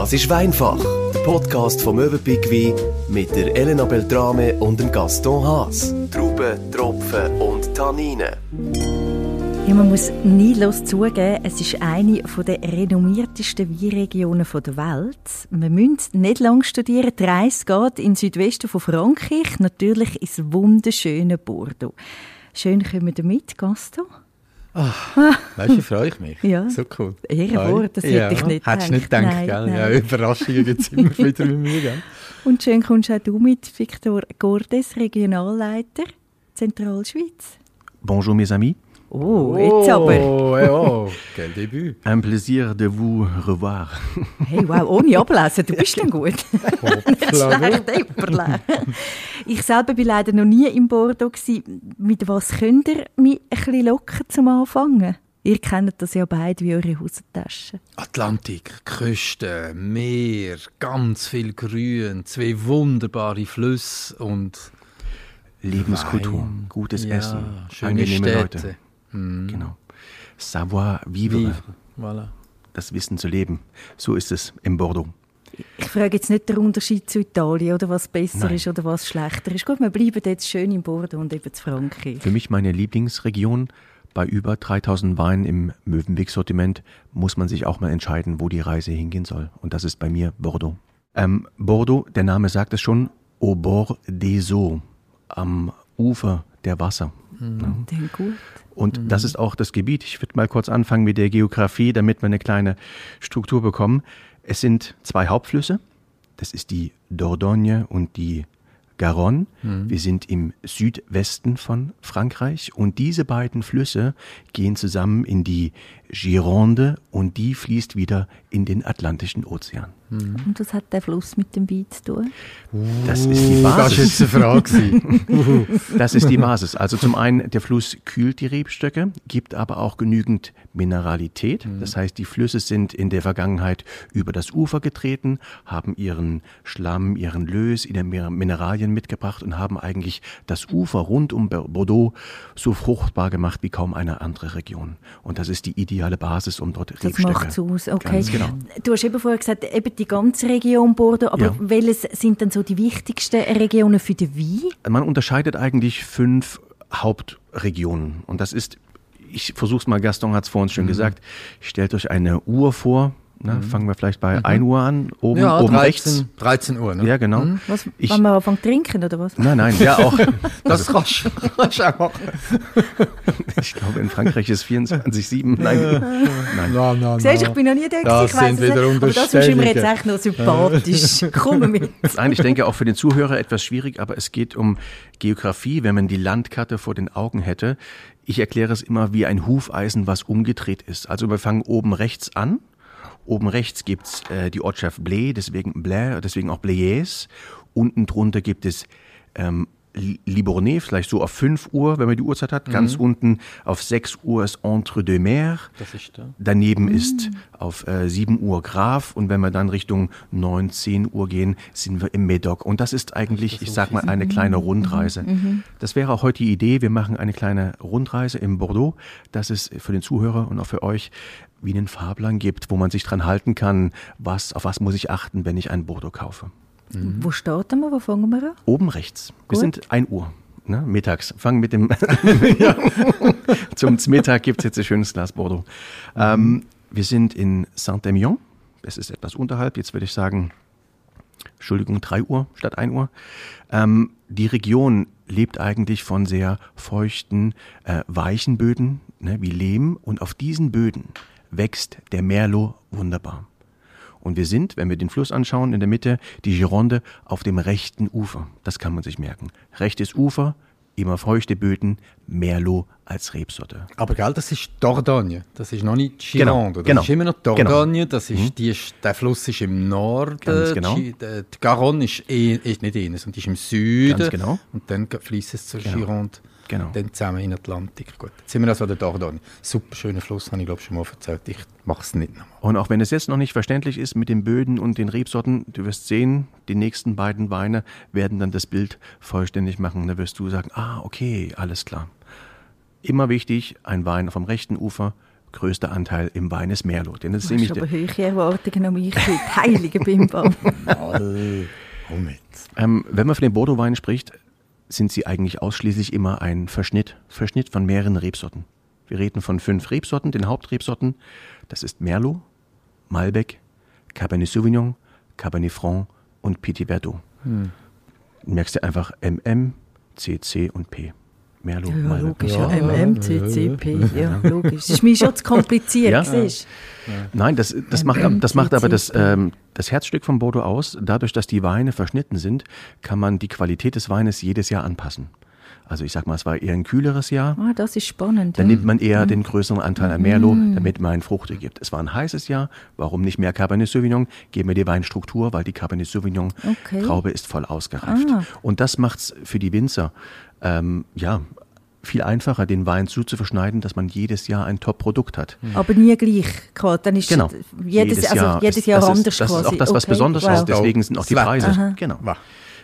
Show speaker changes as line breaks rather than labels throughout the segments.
Das ist Weinfach, der Podcast vom Möwenpick Wein mit der Elena Beltrame und dem Gaston Haas. Trauben, Tropfen und Tanninen.
Ja, man muss neidlos zugeben, es ist eine der renommiertesten Weinregionen der Welt. Man muss nicht lange studieren. Die Reise geht in Südwesten von Frankreich, natürlich ins wunderschöne Bordeaux. Schön kommen wir mit, Gaston.
Ach, weißt du, freue ich mich.
Ja.
So cool.
Ehrenwort, das
ja.
hätte ich nicht
Hättest du nicht gedacht,
Nein,
gell?
nein.
Ja, Überraschungen gibt es immer wieder mit mir, gell?
Und schön kommst auch du mit, Victor Gordes, Regionalleiter Zentralschweiz.
Bonjour mes amis,
Oh, jetzt aber.
Oh, ja, oh, quel Debüt.
un plaisir de vous revoir.
Hey, wow, ohne ablesen, du bist dann gut. Nicht schlecht. Ich selber war leider noch nie in Bordeaux. gewesen. Mit was könnt ihr mich ein bisschen locken zum Anfangen? Ihr kennt das ja beide wie eure Hosentasche.
Atlantik, Küste, Meer, ganz viel Grün, zwei wunderbare Flüsse und
Lebenskultur,
Wein.
gutes
ja,
Essen,
schöne
angenehme
Städte.
Leute.
Mhm.
Genau. Savoir vivre,
Vivre. Voilà.
das Wissen zu leben. So ist es in Bordeaux.
Ich frage jetzt nicht den Unterschied zu Italien oder was besser
Nein.
ist oder was schlechter ist. Gut, wir bleiben jetzt schön in Bordeaux und eben zu Frankreich.
Für mich meine Lieblingsregion. Bei über 3000 Weinen im Möwenweg-Sortiment muss man sich auch mal entscheiden, wo die Reise hingehen soll. Und das ist bei mir Bordeaux. Ähm, Bordeaux, der Name sagt es schon, au bord des eaux, am Ufer der Wasser.
Dann gut.
Und das ist auch das Gebiet. Ich würde mal kurz anfangen mit der Geografie, damit wir eine kleine Struktur bekommen. Es sind zwei Hauptflüsse. Das ist die Dordogne und die Garonne. Wir sind im Südwesten von Frankreich und diese beiden Flüsse gehen zusammen in die Gironde und die fließt wieder in den Atlantischen Ozean.
Und was hat der Fluss mit dem Wein zu tun?
Das ist die
Uh, Das
Basis.
jetzt eine Frage.
Das ist die Basis. Also zum einen, der Fluss kühlt die Rebstöcke, gibt aber auch genügend Mineralität. Das heißt, die Flüsse sind in der Vergangenheit über das Ufer getreten, haben ihren Schlamm, ihren Lös, ihre Mineralien mitgebracht und haben eigentlich das Ufer rund um Bo- Bordeaux so fruchtbar gemacht wie kaum eine andere Region. Und das ist die ideale Basis, um dort
Das
Rebstöcke...
macht es aus, okay.
Ganz genau.
Du hast eben vorher gesagt, eben die ganze Region Bordeaux, aber
Ja.
welches sind dann so die wichtigsten Regionen für den Wein?
Man unterscheidet eigentlich fünf Hauptregionen. Und das ist, ich versuche es mal, Gaston hat es vorhin
Mhm.
schon gesagt, stellt euch eine Uhr vor. Ne? Fangen wir vielleicht bei 1 Uhr an, oben,
Mhm. ja,
oben
13,
rechts.
13 Uhr. Ne?
Ja, genau.
Was,
Ich,
wenn wir anfangen zu trinken, oder was?
nein, nein, ja auch.
Das kannst du auch machen.
Ich glaube, in Frankreich ist 24-7. Nein, nein.
No, no,
Siehst du, ich bin noch nie da,
Das
gewesen, ich es nicht. aber das ist mir jetzt echt noch sympathisch. Komm mit.
Nein, ich denke auch für den Zuhörer etwas schwierig, aber es geht um Geografie, wenn man die Landkarte vor den Augen hätte. Ich erkläre es immer wie ein Hufeisen, was umgedreht ist. Also wir fangen oben rechts an. Oben rechts gibt's äh, die Ortschaft Blé, deswegen Blé, deswegen auch Bléez. Unten drunter gibt es ähm, Li- Libournais, vielleicht so auf 5 Uhr, wenn man die Uhrzeit hat. Ganz unten auf 6 Uhr ist Entre deux Mers.
Das ist da.
Daneben ist auf äh, 7 Uhr Graf und wenn wir dann Richtung 9, 10 Uhr gehen, sind wir im Medoc. Und das ist eigentlich, ich sag mal, eine kleine Rundreise. Das wäre auch heute die Idee. Wir machen eine kleine Rundreise im Bordeaux, dass es für den Zuhörer und auch für euch wie einen Fahrplan gibt, wo man sich dran halten kann, was, auf was muss ich achten, wenn ich ein Bordeaux kaufe.
Wo starten wir? Wo fangen wir an?
Oben rechts. Wir
Gut.
sind 1 Uhr. Ne, mittags. Fangen mit dem. Zum Mittag gibt es jetzt ein schönes Glas Bordeaux. Ähm, wir sind in Saint-Emilion. Es ist etwas unterhalb. Jetzt würde ich sagen, Entschuldigung, 3 Uhr statt 1 Uhr. Ähm, die Region lebt eigentlich von sehr feuchten, äh, weichen Böden, ne, wie Lehm. Und auf diesen Böden wächst der Merlot wunderbar. Und wir sind, wenn wir den Fluss anschauen, in der Mitte, die Gironde auf dem rechten Ufer. Das kann man sich merken. Rechtes Ufer, immer feuchte Böden, Merlot als Rebsorte.
Aber gell, das ist Dordogne. Das ist noch nicht
Genau,
Gironde. Das
genau,
ist immer noch
genau.
Dordogne. Das ist, die ist, der Fluss ist im Norden.
Ganz genau.
Die, die Garonne ist, eh, ist nicht innen, sondern die ist im Süden.
Ganz genau.
Und dann fließt es zur
Genau.
Gironde.
Genau.
Dann zusammen in den Atlantik. Gut. Jetzt sind wir also an der Dordogne. Super schöner Fluss, habe ich glaube schon mal erzählt. Ich mache es nicht nochmal.
Und auch wenn es jetzt noch nicht verständlich ist mit den Böden und den Rebsorten, du wirst sehen, die nächsten beiden Weine werden dann das Bild vollständig machen. Da wirst du sagen, ah, okay, alles klar. Immer wichtig, ein Wein vom rechten Ufer größte Anteil im Wein ist Merlot. Denn das ist nämlich
aber hohe Erwartungen an mich. Heilige Bimbam.
Komm jetzt.
Ähm, wenn man von den Bordeaux-Weinen spricht, sind sie eigentlich ausschließlich immer ein Verschnitt, Verschnitt von mehreren Rebsorten. Wir reden von fünf Rebsorten, den Hauptrebsorten. Das ist Merlot, Malbec, Cabernet Sauvignon, Cabernet Franc und Petit Verdot.
Hm.
Du merkst dir einfach MM, CC und P. Merlot,
Ja,
Malbec.
logisch, ja. MMCCP, ja, logisch. Das ist mir schon zu kompliziert,
Ja.
siehst
Nein, das, das, macht, das macht aber das, ähm, das Herzstück von Bordeaux aus. Dadurch, dass die Weine verschnitten sind, kann man die Qualität des Weines jedes Jahr anpassen. Also ich sag mal, es war eher ein kühleres Jahr.
Ah, das ist spannend.
Dann
ja.
nimmt man eher den größeren Anteil an Merlot, damit man Fruchte gibt. Es war ein heißes Jahr. Warum nicht mehr Cabernet Sauvignon? Geben wir die Weinstruktur, weil die Cabernet Sauvignon
Okay.
Traube ist voll ausgereift.
Ah.
Und das macht's für die Winzer ähm, ja viel einfacher, den Wein so zu verschneiden, dass man jedes Jahr ein Top-Produkt hat.
Aber nie gleich. Dann ist
Genau.
jedes, also jedes
ist-
Jahr
das
anders
ist, das
quasi.
ist auch das, was
Okay,
Besonderes
wow.
ist. Deswegen sind auch die Preise. Genau.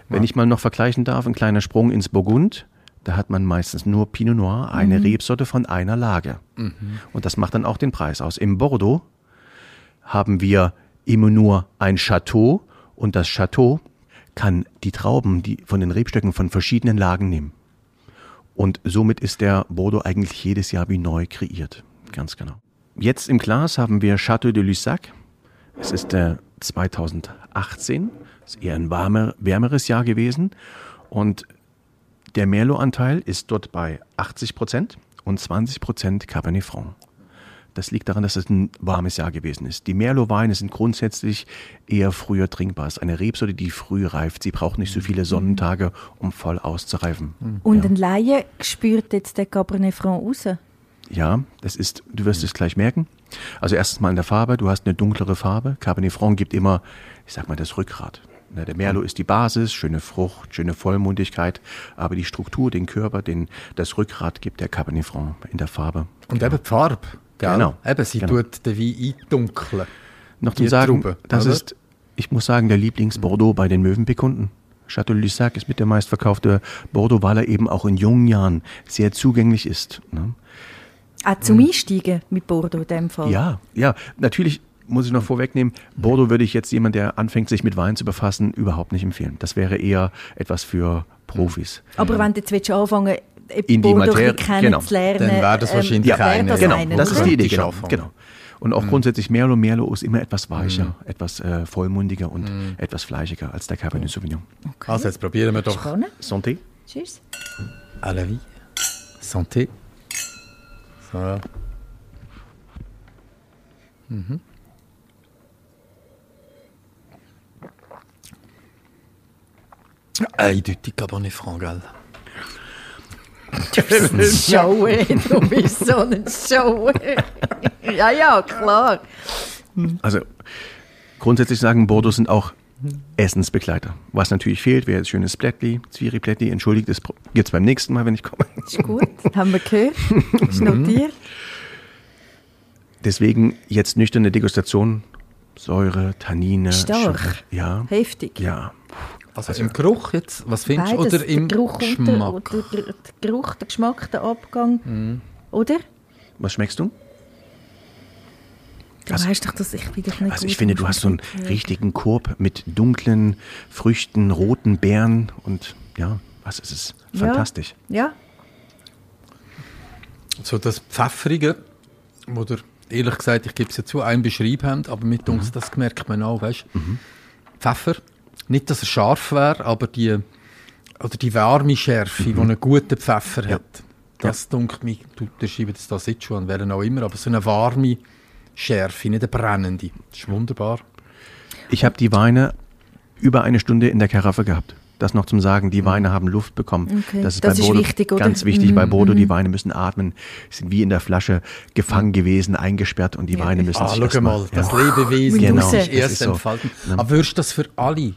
Wenn ich mal noch vergleichen darf, ein kleiner Sprung ins Burgund. Da hat man meistens nur Pinot Noir, eine Rebsorte von einer Lage. Und das macht dann auch den Preis aus. Im Bordeaux haben wir immer nur ein Chateau und das Chateau kann die Trauben die von den Rebstöcken von verschiedenen Lagen nehmen. Und somit ist der Bordeaux eigentlich jedes Jahr wie neu kreiert. Ganz genau. Jetzt im Glas haben wir Chateau de Lussac. Es ist der 2018. Ist eher ein warmer, wärmeres Jahr gewesen. Und der Merlot-Anteil ist dort bei 80 Prozent und 20 Prozent Cabernet Franc. Das liegt daran, dass es ein warmes Jahr gewesen ist. Die Merlot-Weine sind grundsätzlich eher früher trinkbar. Es ist eine Rebsorte, die früh reift. Sie braucht nicht so viele Sonnentage, um voll auszureifen.
Und ein Laie spürt jetzt den Cabernet Franc raus.
Ja, das ist, du wirst es gleich merken. Also erstens mal in der Farbe, du hast eine dunklere Farbe. Cabernet Franc gibt immer, ich sag mal, das Rückgrat. Ne, Der Merlot ist die Basis, schöne Frucht, schöne Vollmundigkeit, aber die Struktur, den Körper, den, das Rückgrat gibt der Cabernet Franc in der Farbe.
Und eben die Farbe. Gell?
Genau.
Eben, sie
Genau.
tut den Wein eindunkeln.
Noch
Die
Sagen,
Traube,
das
oder?
ist, ich muss sagen, der Lieblings-Bordeaux bei den Möwenpick-Kunden. Chateau de Lussac ist mit der meistverkaufte Bordeaux, weil er eben auch in jungen Jahren sehr zugänglich ist. Ne?
Auch zum Einsteigen mit Bordeaux in dem Fall.
Ja, ja, natürlich muss ich noch vorwegnehmen, Bordeaux würde ich jetzt jemand, der anfängt, sich mit Wein zu befassen, überhaupt nicht empfehlen. Das wäre eher etwas für Profis.
Aber wenn du jetzt anfangen willst,
In die
Bordeaux
Materie-
ein bisschen kennenzulernen,
Dann wäre das wahrscheinlich
wäre
eine-
das
genau,
eine,
das ist die Idee, genau. Genau. Und auch grundsätzlich Merlot, Merlot ist immer etwas weicher, etwas äh, vollmundiger und etwas fleischiger als der Cabernet Sauvignon.
Okay.
Also jetzt probieren wir doch
Spannend.
Santé.
Tschüss.
à la vie. Santé. So. Mhm. Eindeutig Cabernet Franc, gell?
Show, du bist so ein Show. ja, ja, klar.
Also grundsätzlich sagen Bordeaux sind auch Essensbegleiter. Was natürlich fehlt, wäre jetzt schönes Blättli, Zwiri-Blättli. Entschuldigt, das gibt es beim nächsten Mal, wenn ich komme.
Ist gut. Haben wir gehört. Ist notiert.
Deswegen jetzt nüchterne Degustation. Säure, Tannine.
Stark.
Ja.
Heftig.
Ja.
Also im Geruch jetzt, was findest du? Oder im
der Geruch
Geschmack?
Und der, der, der Geruch, der Geschmack, der Abgang. Oder?
Was schmeckst du?
Du
Also-
weißt doch, dass ich wieder nicht
Also ich finde, du hast so einen
bin.
richtigen Korb mit dunklen Früchten, roten Beeren und ja, was ist es?
Ja.
Fantastisch.
Ja,
So das Pfeffrige, oder ehrlich gesagt, ich gebe es ja zu, einen beschrieben haben, aber mit uns, das merkt man auch, weißt du? Pfeffer, nicht, dass er scharf wäre, aber die, oder die warme Schärfe, die einen guten Pfeffer hat, das dunkelt mich, du, der schreibt es da jetzt schon an, wären auch immer, aber so eine warme Schärfe, nicht eine brennende. Das ist wunderbar.
Ich habe die Weine über eine Stunde in der Karaffe gehabt. Das noch zum Sagen, die Weine haben Luft bekommen.
Okay,
Das ist
das
bei
ist
Bordeaux
wichtig, oder?
ganz wichtig bei
Mhm,
Bordeaux. Die Weine müssen atmen, sind wie in der Flasche gefangen gewesen, eingesperrt und die
Ja.
Weine müssen
Ah,
sich
schau
erstmal-
mal, das
ja.
Lebewesen
Genau,
muss sich
das
erst
ist so.
entfalten.
Ja.
Aber würdest du das für alle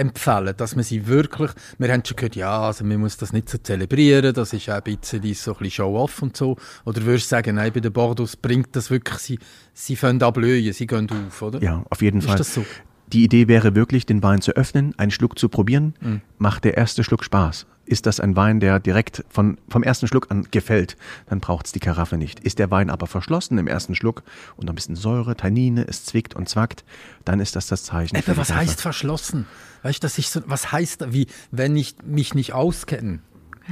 empfehlen, dass man sie wirklich, wir haben schon gehört, ja, also man muss das nicht so zelebrieren, das ist auch ein bisschen so ein bisschen Show-off und so. Oder würdest du sagen, nein, bei den Bordeaux bringt das wirklich, sie, sie fangen an blühen, sie gehen auf, oder?
Ja, auf jeden
Ist
Fall.
das so?
Die Idee wäre wirklich, den Wein zu öffnen, einen Schluck zu probieren. Macht der erste Schluck Spaß? Ist das ein Wein, der direkt von, vom ersten Schluck an gefällt, dann braucht es die Karaffe nicht. Ist der Wein aber verschlossen im ersten Schluck und ein bisschen Säure, Tannine, es zwickt und zwackt, dann ist das das Zeichen. die
was
Karaffe.
heißt verschlossen? Weißt du, das ist so, was heißt, wie, wenn ich mich nicht auskenne?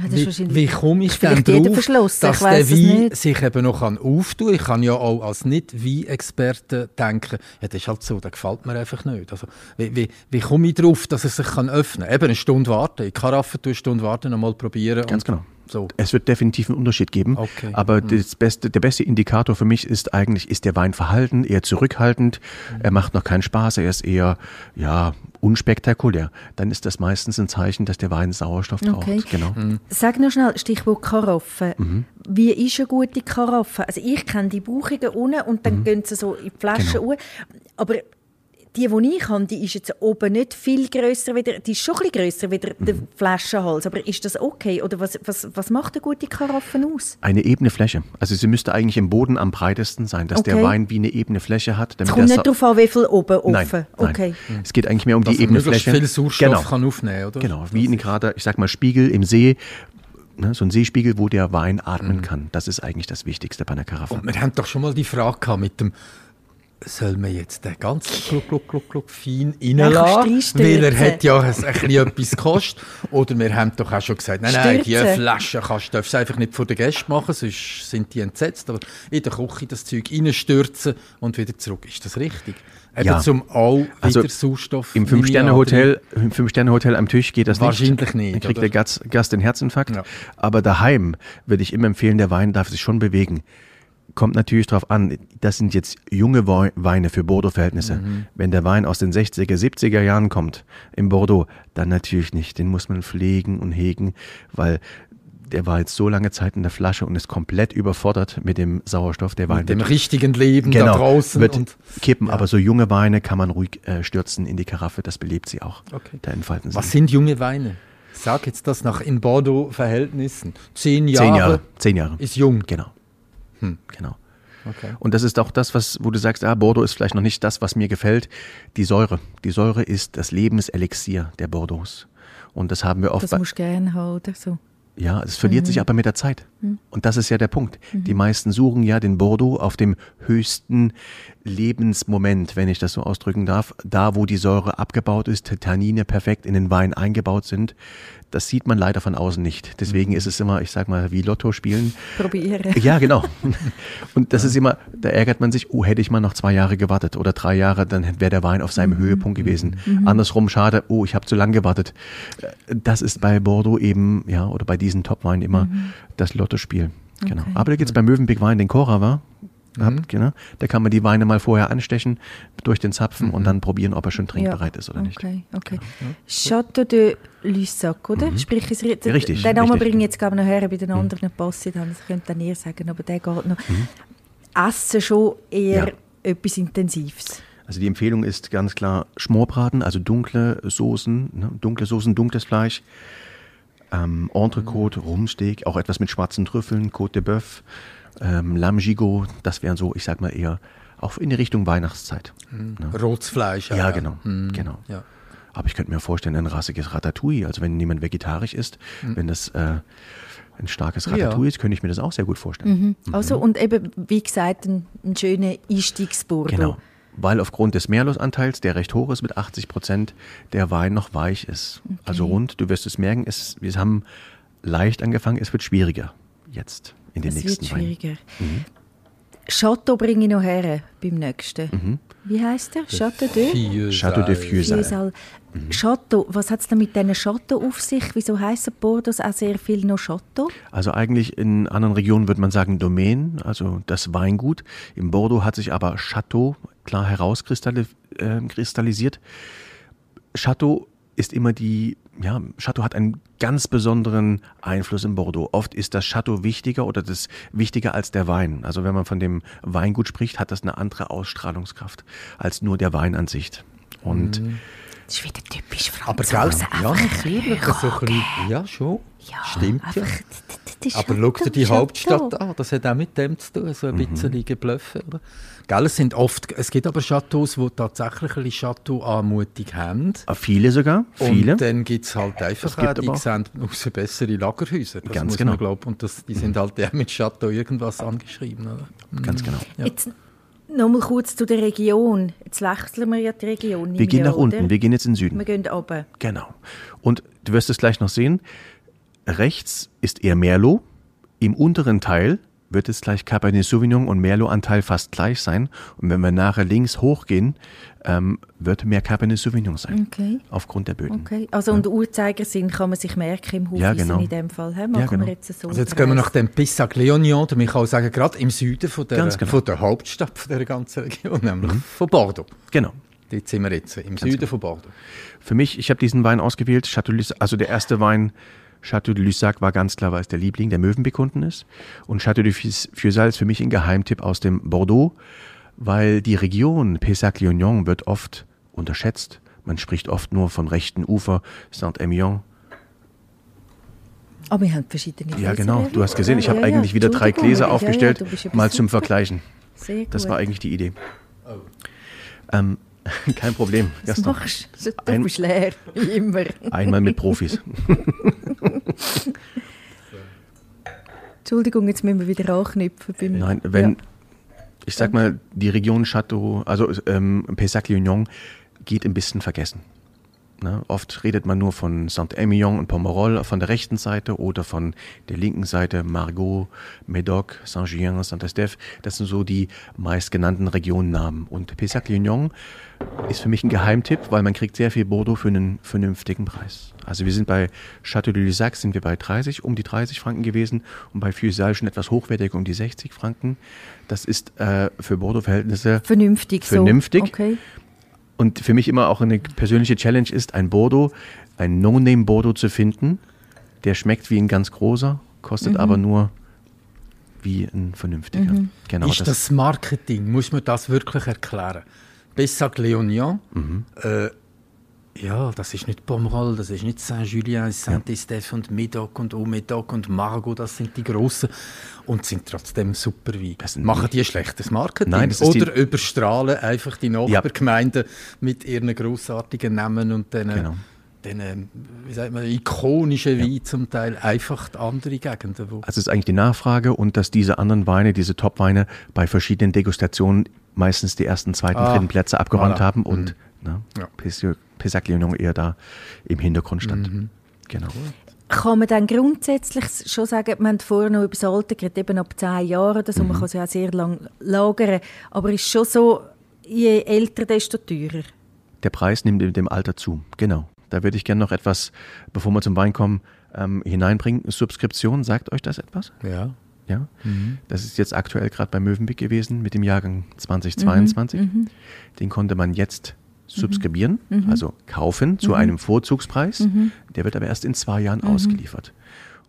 Ja, das ist
Wie, wie komme ich
jeder
drauf, dass der Wein
nicht.
sich eben noch kann auftun Ich kann ja auch als Nicht-Wein-Experte denken, ja, das ist halt so, der gefällt mir einfach nicht. Also, wie, wie, wie komme ich drauf, dass er sich kann öffnen kann? Eben eine Stunde warten. In Karaffe eine Stunde warten, nochmal probieren.
Ganz
und
genau.
So.
Es wird definitiv einen Unterschied geben.
Okay. Mhm.
Aber das beste, der beste Indikator für mich ist eigentlich, ist der Wein verhalten, eher zurückhaltend.
Mhm.
Er macht noch keinen Spaß, er ist eher, ja, unspektakulär. Dann ist das meistens ein Zeichen, dass der Wein Sauerstoff braucht.
Okay.
Genau.
Sag noch schnell, Stichwort Karaffe.
Mhm.
Wie ist eine gute Karaffe? Also ich kenne die Bauchungen unten und dann gehen sie so in die Flasche
Mhm. Genau.
Aber die, die ich habe, die ist jetzt oben nicht viel grösser wieder, die ist schon ein grösser wieder der
Mhm.
Flaschenhals. Aber ist das okay? Oder was, was, was macht eine gute Karaffe aus?
Eine ebene Fläche. Also sie müsste eigentlich im Boden am breitesten sein, dass der
Okay.
Wein wie eine ebene Fläche hat.
Es kommt
der
nicht darauf an, wie viel oben offen.
Nein, nein.
Okay.
Es geht eigentlich mehr um
Dass
die ebene Fläche.
viel Sauerstoff
genau.
kann aufnehmen, oder?
Genau, wie in gerade, ich sag mal, Spiegel im See, ne, so ein Seespiegel, wo der Wein atmen
Mhm.
kann. Das ist eigentlich das Wichtigste bei einer Karaffe.
Und wir haben doch schon mal die Frage gehabt mit dem, soll man jetzt den ganzen Gluck, Gluck, Gluck, Gluck fein reinlassen? Weil er hat ja ein, ein bisschen etwas gekostet. Oder wir haben doch auch schon gesagt, nein, nein, die
Stürzen.
Flasche kannst, darfst du einfach nicht vor den Gästen machen, sonst sind die entsetzt. Aber in der Küche das Zeug reinstürzen und wieder zurück. Ist das richtig? Eben
Ja.
zum auch wieder
Also,
Sauerstoff.
Im Fünf-Sterne-Hotel im Fünf-Sterne-Hotel am Tisch geht das
Wahrscheinlich
nicht.
nicht,
Dann kriegt
oder?
der Gast, Gast den Herzinfarkt.
Ja.
Aber daheim würde ich immer empfehlen, der Wein darf sich schon bewegen. Kommt natürlich darauf an, das sind jetzt junge Wei- Weine für Bordeaux-Verhältnisse.
Mhm.
Wenn der Wein aus den 60er, 70er Jahren kommt, im Bordeaux, dann natürlich nicht. Den muss man pflegen und hegen, weil der war jetzt so lange Zeit in der Flasche und ist komplett überfordert mit dem Sauerstoff. Der Wein
Mit dem richtigen Leben
genau,
da draußen.
wird
und,
kippen.
Ja.
Aber so junge Weine kann man ruhig äh, stürzen in die Karaffe. Das belebt sie auch.
Okay.
Da entfalten sie.
was sind junge Weine? Sag jetzt das nach in Bordeaux-Verhältnissen. Zehn Jahre,
Zehn Jahre. Zehn Jahre.
ist jung.
Genau. Genau.
Okay.
Und das ist auch das, was, wo du sagst, ah, Bordeaux ist vielleicht noch nicht das, was mir gefällt. Die Säure. Die Säure ist das Lebenselixier der Bordeaux. Und das haben wir oft
Das
bei,
musst du gerne haben, oder so.
Ja, es verliert sich aber mit der Zeit. Und das ist ja der Punkt. Die meisten suchen ja den Bordeaux auf dem höchsten Lebensmoment, wenn ich das so ausdrücken darf. Da, wo die Säure abgebaut ist, Tannine perfekt in den Wein eingebaut sind. Das sieht man leider von außen nicht. Deswegen ist es immer, ich sag mal, wie Lotto spielen.
Probieren.
Ja, genau. Und das ist immer, da ärgert man sich, oh, hätte ich mal noch zwei Jahre gewartet oder drei Jahre, dann wäre der Wein auf seinem Höhepunkt gewesen. Andersrum, schade, oh, ich habe zu lang gewartet. Das ist bei Bordeaux eben, ja, oder bei diesen Top-Weinen immer das Lottospiel. Genau.
Okay.
Aber da gibt's beim Möwenpick Wein den Cora war. Habt, genau. Da kann man die Weine mal vorher anstechen durch den Zapfen und dann probieren, ob er schon trinkbereit ist oder nicht.
Okay, okay. Chateau de Lussac, oder? Sprich es
Ja, richtig,
Den Namen bringe ich jetzt glaube ich, noch her, bei den anderen passt es dann, das könnte dann ihr sagen, aber der geht noch. Essen schon eher
Ja.
etwas Intensives.
Also die Empfehlung ist ganz klar Schmorbraten, also dunkle Soßen, ne? dunkle Soßen, dunkles Fleisch, ähm, Entrecote, Rumsteak, auch etwas mit schwarzen Trüffeln, Côte de Bœuf, ähm, Lamm Gigot, das wären so, ich sag mal eher auch in die Richtung Weihnachtszeit. Ne?
Rotes Fleisch.
Ja, genau, genau.
Ja.
Aber ich könnte mir vorstellen, ein rassiges Ratatouille, also wenn jemand vegetarisch ist, wenn das äh, ein starkes
Ja.
Ratatouille ist, könnte ich mir das auch sehr gut vorstellen.
Also, und eben, wie gesagt, ein, ein schöner Einstiegsbordeaux.
Genau. Weil aufgrund des Meerlosanteils, der recht hoch ist mit 80 Prozent, der Wein noch weich ist. Also rund, du wirst es merken, es, wir haben leicht angefangen, es wird schwieriger jetzt in den
Es wird
nächsten Weinen.
schwieriger. Chateau bringe ich noch her beim nächsten. Wie heißt der? Chateau de?
Fiesal.
Chateau de Fiesal.
Fiesal. Chateau, was hat es denn mit diesen Chateau auf sich? Wieso heißen Bordeaux auch sehr viel noch Chateau?
Also eigentlich in anderen Regionen würde man sagen Domain, also das Weingut. Im Bordeaux hat sich aber Chateau klar herauskristallisiert. Chateau ist immer die, ja, Chateau hat einen ganz besonderen Einfluss im Bordeaux. Oft ist das Chateau wichtiger oder das wichtiger als der Wein. Also wenn man von dem Weingut spricht, hat das eine andere Ausstrahlungskraft als nur der Wein an sich. Und
Das ist wieder typisch
Aber
Franzose.
gell? Ja, natürlich. So ein bisschen, ja, schon.
Ja,
Stimmt, ja. Aber schau dir die. Hauptstadt an, das hat auch mit dem zu tun, so ein bisschen geblufft, oder? Gell, es, sind oft, es gibt aber Chateaus, die tatsächlich ein bisschen Chateau-Anmutung haben.
Ah, Viele sogar, viele.
Und dann gibt es halt einfach auch, die sehen aus bessere Lagerhäuser. Das
Ganz
muss
genau.
man glauben. Und das, die sind halt auch mit Chateau irgendwas angeschrieben. Oder?
Ganz genau.
Ja.
Jetzt nochmal kurz zu der Region. Jetzt wechseln wir ja die Region.
Wir gehen
ich
nach unten,
oder?
wir gehen jetzt in den Süden.
Wir gehen runter.
Genau. Und du wirst es gleich noch sehen. Rechts ist eher Merlot. Im unteren Teil wird es gleich Cabernet Sauvignon und Merlot-Anteil fast gleich sein. Und wenn wir nachher links hochgehen, ähm, wird mehr Cabernet Sauvignon sein.
Okay.
Aufgrund der Böden.
Okay. Also und Uhrzeigersinn kann man sich merken im
Ja,
Hufeisen
genau.
in dem Fall. He? Machen
Ja, genau.
wir jetzt so
Also jetzt gehen wir nach dem Pissac Léognan, oder man kann auch sagen, gerade im Süden von der,
Ganz genau.
von der Hauptstadt von der ganzen Region, nämlich von Bordeaux.
Genau.
Dort sind wir jetzt, im Süden von Bordeaux.
Für mich, ich habe diesen Wein ausgewählt. Chateau also der erste Wein, Chateau de Lussac, war ganz klar, weil es der Liebling der Möwenbekunden ist. Und Chateau de Fusail ist für mich ein Geheimtipp aus dem Bordeaux, weil die Region Pessac-Léognan wird oft unterschätzt. Man spricht oft nur vom rechten Ufer, Saint-Emilion.
Aber wir haben verschiedene
Ja,
Gläser
genau. Du hast gesehen, ich
Ja,
habe
ja,
eigentlich wieder drei. Gläser
Ja, ja,
aufgestellt,
ja
mal zum. Vergleichen.
Sehr gut.
Das war eigentlich die Idee. Ähm, kein Problem.
Was
Gaston.
machst du? Du
Ein-
bist leer, wie immer.
Einmal mit Profis.
Entschuldigung, jetzt müssen wir wieder anknüpfen. Beim,
Nein, wenn,
Ja.
ich sag mal, die Region Château, also ähm, Pessac-Léognan geht ein bisschen vergessen. Ne? Oft redet man nur von Saint-Emilion und Pomerol von der rechten Seite oder von der linken Seite Margaux, Médoc, Saint-Julien, Saint-Estèphe. Das sind so die meistgenannten Regionennamen. Und Pessac-Léognan ist für mich ein Geheimtipp, weil man kriegt sehr viel Bordeaux für einen vernünftigen Preis. Also wir sind bei Château de Lusac sind wir bei 30, um die 30 Franken gewesen und bei Fusal schon etwas hochwertiger um die 60 Franken. Das ist äh, für Bordeaux-Verhältnisse
Vernünftig,
Vernünftig.
so. Okay.
Und für mich immer auch eine persönliche Challenge ist, ein Bordeaux, ein No-Name Bordeaux zu finden, der schmeckt wie ein ganz großer, kostet aber nur wie ein vernünftiger. Genau
ist das, Marketing? Muss man das wirklich erklären? Pessac Léognan,
Mhm.
äh, ja, das ist nicht Pomerol, das ist nicht Saint-Julien, Saint-Estèphe und Médoc und Haut-Médoc und Margaux, das sind die grossen und sind trotzdem super
sind
Machen die schlechtes Marketing?
Nein,
Oder
die-
überstrahlen einfach die Nachbargemeinden mit ihren grossartigen Namen und den,
Genau.
den wie sagt man, ikonischen Wein zum Teil einfach andere Gegenden, wo
Also es ist eigentlich die Nachfrage und dass diese anderen Weine, diese Top-Weine bei verschiedenen Degustationen meistens die ersten, zweiten,
Ah,
dritten Plätze abgeräumt
voilà.
haben und ne,
Ja.
Pessac-Léognan eher da im Hintergrund stand. Genau.
Kann man dann grundsätzlich schon sagen, wir haben vorher noch über das Alter geredet, eben ab 10 Jahren oder so,
Mhm.
man kann es ja auch sehr lang lagern, aber ist schon so, je älter, desto teurer.
Der Preis nimmt mit dem Alter zu. Genau. Da würde ich gerne noch etwas, bevor wir zum Wein kommen, ähm, hineinbringen. Subskription, sagt euch das etwas?
ja.
Ja. Das ist jetzt aktuell gerade bei Mövenpick gewesen mit dem Jahrgang 2022. Den konnte man jetzt subskribieren, also kaufen zu einem Vorzugspreis. Der wird aber erst in zwei Jahren ausgeliefert.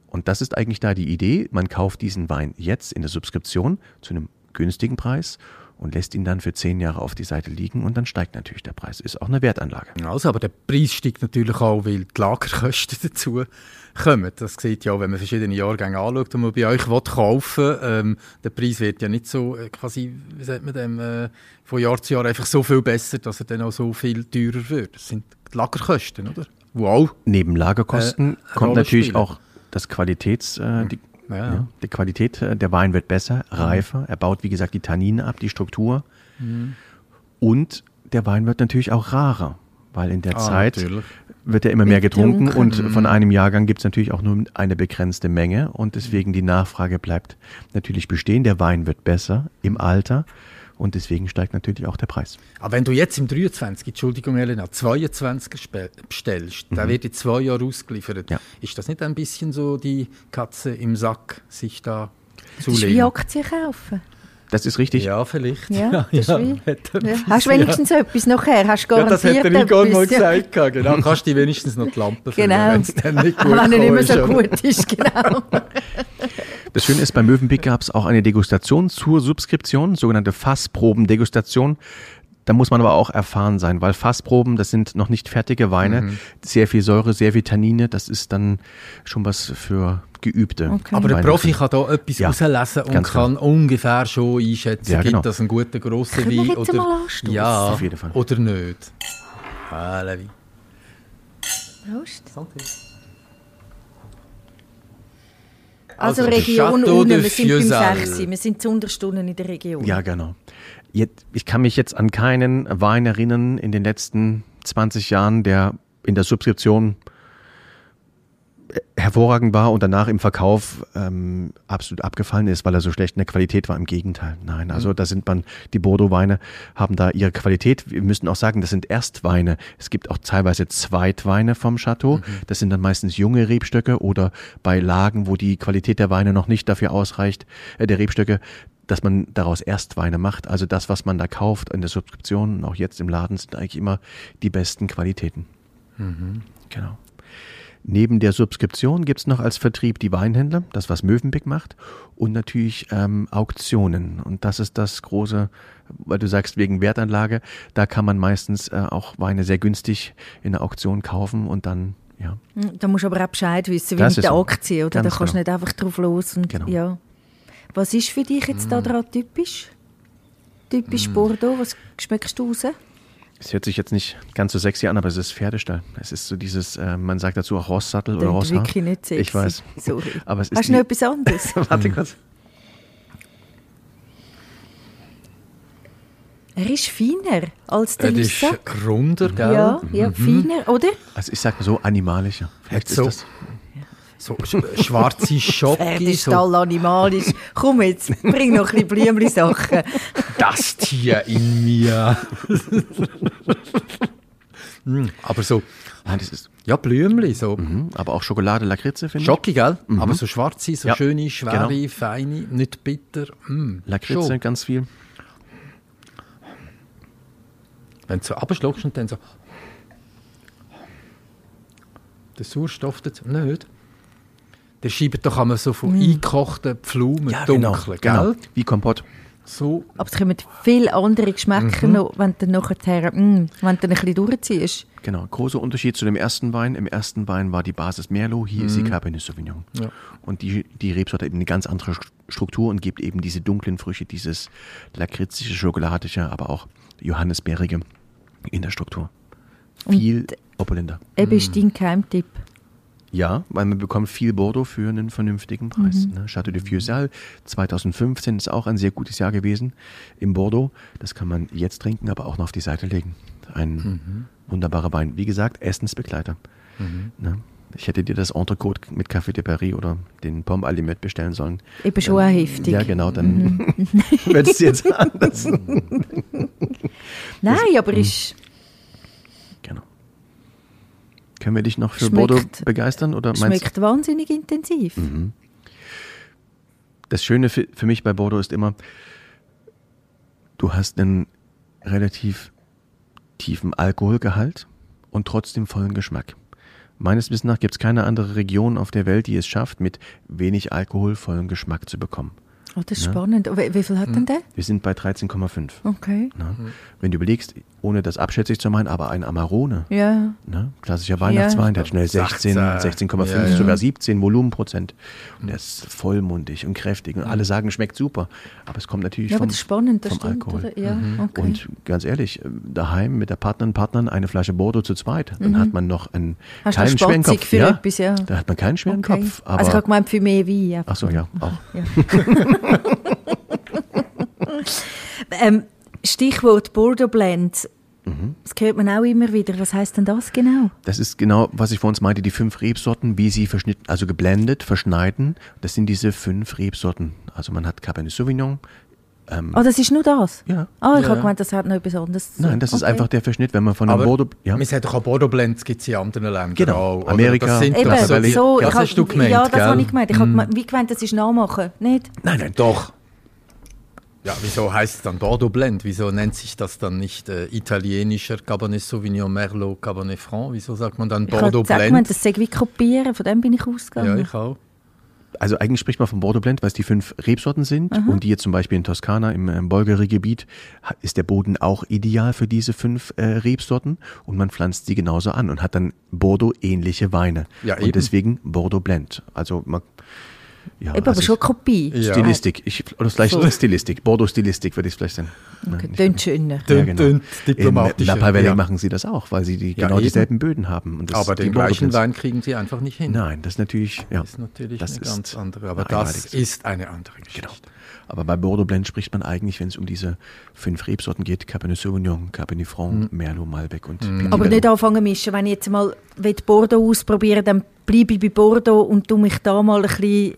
Und das ist eigentlich da die Idee. Man kauft diesen Wein jetzt in der Subskription zu einem günstigen Preis und lässt ihn dann für zehn Jahre auf die Seite liegen und dann steigt natürlich der Preis. Ist auch eine Wertanlage.
Also, aber der Preis steigt natürlich auch, weil die Lagerkosten dazu kommen. Das sieht ja auch, wenn man verschiedene Jahrgänge anschaut und man bei euch will kaufen ähm, der Preis wird ja nicht so äh, quasi, wie sagt man dem, äh, von Jahr zu Jahr einfach so viel besser, dass er dann auch so viel teurer wird. Das sind die Lagerkosten, oder? Wow.
Neben Lagerkosten
Äh,
kommt natürlich auch das Qualitäts, äh, die,
Ja,
ja. die Qualität, äh, der Wein wird besser, reifer, er baut wie gesagt die Tannine ab, die Struktur
Mhm.
und der Wein wird natürlich auch rarer, weil in der
Ah,
Zeit
natürlich.
wird er immer mehr getrunken
getrunken.
und von einem Jahrgang gibt es natürlich auch nur eine begrenzte Menge und deswegen die Nachfrage bleibt natürlich bestehen. Der Wein wird besser im Alter und deswegen steigt natürlich auch der Preis.
Aber wenn du jetzt im 23, Entschuldigung Elena, 22er spe- bestellst, der wird in zwei Jahren ausgeliefert,
Mhm. Ja.
ist das nicht ein bisschen so die Katze im Sack, sich da
Das ist wie
zulegen?
Aktien kaufen.
Das ist richtig.
Ja, vielleicht.
Ja, ja.
etwas,
Hast du wenigstens etwas nachher? Hast du
Ja, das hat der Igor mal
ja.
gesagt. gehabt, Genau, kannst du wenigstens noch die Lampe füllen,
Genau.
wenn es dann nicht gut
Wenn er nicht mehr so gut ist, genau.
Das Schöne ist, bei Mövenpick gab es auch eine Degustation zur Subskription, sogenannte Fassproben-Degustation. da muss man aber auch erfahren sein, weil Fassproben, das sind noch nicht fertige Weine.
Mhm.
Sehr viel Säure, sehr viel Tannine, das ist dann schon was für Geübte.
Okay.
Aber der. Profi kann da etwas
Ja,
rauslesen und kann ungefähr schon einschätzen,
Ja, genau.
gibt das einen guten grossen Wein
jetzt
oder,
mal anstoßen?
ja, oder nicht. Hallewi.
Prost.
Santé.
Also,
Also,
Region unten, wir sind beim
Fiesal.
6. Wir sind zu Unterstunden in der Region.
Ja, genau. Jetzt, ich kann mich jetzt an keinen Wein erinnern in den letzten 20 Jahren, der in der Subskription hervorragend war und danach im Verkauf ähm, absolut abgefallen ist, weil er so schlecht in der Qualität war. Im Gegenteil. Nein, also da sind man, die Bordeaux-Weine haben da ihre Qualität. Wir müssen auch sagen, das sind Erstweine. Es gibt auch teilweise Zweitweine vom Chateau. Das sind dann meistens junge Rebstöcke oder bei Lagen, wo die Qualität der Weine noch nicht dafür ausreicht, äh, der Rebstöcke, dass man daraus Erstweine macht. Also das, was man da kauft in der Subskription, und auch jetzt im Laden, sind eigentlich immer die besten Qualitäten. Genau. Neben der Subskription gibt's noch als Vertrieb die Weinhändler, das was Mövenpick macht, und natürlich ähm, Auktionen. Und das ist das große, weil du sagst, wegen Wertanlage, da kann man meistens äh, auch Weine sehr günstig in der Auktion kaufen und dann, ja,
Hm, Da musst du aber auch Bescheid wissen, wie
Das
mit der. Aktie, oder? Da kannst du
genau.
nicht einfach drauf los. Und,
Genau.
ja. Was ist für dich jetzt da dran typisch? Typisch Bordeaux, was schmeckst du raus?
Es hört sich jetzt nicht ganz so sexy an, aber es ist Pferdestall. Es ist so dieses, äh, man sagt dazu auch Rosssattel oder Rosshaar.
wirklich nicht sexy.
Ich weiß.
Sorry.
Aber es ist
Hast du noch etwas anderes?
Warte kurz.
er ist feiner als der
Er ist
Lissac.
runder, gell?
Ja, ja, feiner, oder?
Also ich sag mal so animalischer. Vielleicht
So.
ist das.
So sch schwarze Schoki, so
Pferdestall animalisch. Komm jetzt, bring noch ein bisschen Blümli-Sachen.
das Tier in mir. Mm, Aber so,
Nein, das ist.
ja, Blümli, so.
Mhm, aber auch Schokolade, Lakritze, finde ich.
Schoki, gell? Aber so schwarze, so
Ja,
schöne, schwere,
genau.
feine, nicht bitter. Mm,
Lakritze,
schon.
ganz viel.
Wenn du so abschluckst und dann so. Der Sauerstoff dazu. Nicht. Der schiebt doch einmal so von eingekochten Pflumen dunkel,
genau.
gell?
Wie Kompott.
So.
Aber es kommen viele andere Geschmäcker noch, wenn du nachher, mm, wenn du ein bisschen durchziehst.
Genau. Großer Unterschied zu dem ersten Wein. Im ersten Wein war die Basis Merlot, hier ist die Cabernet Sauvignon.
Ja.
Und die, die Rebsorte hat eben eine ganz andere St- Struktur und gibt eben diese dunklen Früchte, dieses lakritzische, schokoladische, aber auch johannisbeerige in der Struktur. Viel opulenter.
Eben ist dein Geheimtipp.
Ja, weil man bekommt viel Bordeaux für einen vernünftigen Preis.
Mhm.
Ne? Chateau de Fiesal 2015 ist auch ein sehr gutes Jahr gewesen im Bordeaux. Das kann man jetzt trinken, aber auch noch auf die Seite legen. Ein
Mhm.
wunderbarer Wein. Wie gesagt, Essensbegleiter. Ne? Ich hätte dir das Entrecote mit Café de Paris oder den Pomme Alimet bestellen sollen.
Eben schon auch heftig. Mhm.
Ja, genau, dann würdest du jetzt anders.
Nein, aber ist,
genau. Können wir dich noch für
Schmeckt-
Bordeaux begeistern? Oder meinst
schmeckt wahnsinnig intensiv.
Mhm. das Schöne für, für mich bei Bordeaux ist immer, du hast einen relativ tiefen Alkoholgehalt und trotzdem vollen Geschmack. Meines Wissens nach gibt es keine andere Region auf der Welt, die es schafft, mit wenig Alkohol vollen Geschmack zu bekommen.
Oh, das ist spannend. Wie, wie viel hat denn der?
Wir sind bei 13,5.
Okay.
Ne? Wenn du überlegst, ohne das abschätzig zu meinen, aber ein Amarone,
Ja.
ne? klassischer Weihnachtswein, der hat schnell 16,
16,
16,5,
ja, ja.
sogar 17 Volumenprozent. Und der ist vollmundig und kräftig. Und alle sagen, schmeckt super. Aber es kommt natürlich
Ja,
vom,
spannend,
vom
stimmt.
Alkohol.
Ja, okay.
Und ganz ehrlich, äh, daheim mit der Partnerin und Partnern eine Flasche Bordeaux zu zweit, dann hat man noch einen
Mhm. Hast
keinen schweren Kopf.
für
ja,
etwas, ja.
Da hat man keinen schweren
okay.
Kopf. Aber,
also ich habe gemeint, für mehr Wein. einfach.
ach so, ja, auch.
Ja. ähm, Stichwort Bordeaux Blend.
Mhm.
Das hört man auch immer wieder. Was heißt denn das genau?
Das ist genau, was ich vor uns meinte, die fünf Rebsorten, wie sie verschnitten, also geblendet, verschneiden. Das sind diese fünf Rebsorten. Also man hat Cabernet Sauvignon. Ähm,
Ah, das ist nur das?
ja.
Ah, ich
Ja.
habe gemeint, das hat noch etwas anderes.
Nein, das ist
Okay.
einfach der Verschnitt, wenn man von einem Bordeaux. Ja.
wir sagen doch auch Bordeaux Blends gibt es in anderen Ländern
Genau.
auch.
Amerika,
Das sind
Eben,
doch so, das
ich
hast du gemeint,
Ja, das habe ich gemeint. Ich
Mhm.
habe gemeint, wie gemeint, das ist nachmachen, nicht?
Nein, nein,
Doch. Ja, wieso heißt es dann Bordeaux Blend? Wieso nennt sich das dann nicht äh, italienischer Cabernet Sauvignon, Merlot, Cabernet Franc? Wieso sagt man dann
Ich habe
Bordeaux
gesagt,
Blend?
das sei wie kopieren, von dem bin ich ausgegangen.
Ja, ich auch.
Also eigentlich spricht man von Bordeaux Blend, weil es die fünf Rebsorten sind und die jetzt zum Beispiel in Toskana im, im Bolgeri-Gebiet ha- ist der Boden auch ideal für diese fünf äh, Rebsorten und man pflanzt sie genauso an und hat dann Bordeaux-ähnliche Weine.
Ja,
und
eben.
deswegen Bordeaux Blend. Also man, ja,
Eben,
also
aber schon Kopie.
Ja.
Stilistik. Ich, oder vielleicht
So.
Stilistik. Bordeaux-Stilistik würde ich es vielleicht sein.
Okay,
Nein, nicht-
Tönt schöner.
Tönt- tönt
In
diplomatischer,
Napa Valley
ja.
machen sie das auch, weil sie die,
Ja,
genau
eben.
dieselben Böden haben. Und das
Aber den gleichen Wein kriegen sie einfach nicht hin.
Nein, das ist natürlich, ja.
Das ist natürlich
das
eine
ist
ganz andere. Aber das ist eine andere Geschichte.
Genau. Aber bei Bordeaux Blend spricht man eigentlich, wenn es um diese fünf Rebsorten geht, Cabernet Sauvignon, Cabernet Franc, Merlot, Malbec und Petit
Aber
Verdot.
nicht anfangen mischen. Wenn ich jetzt mal Bordeaux ausprobieren dann bleibe ich bei Bordeaux und tu mich da mal ein bisschen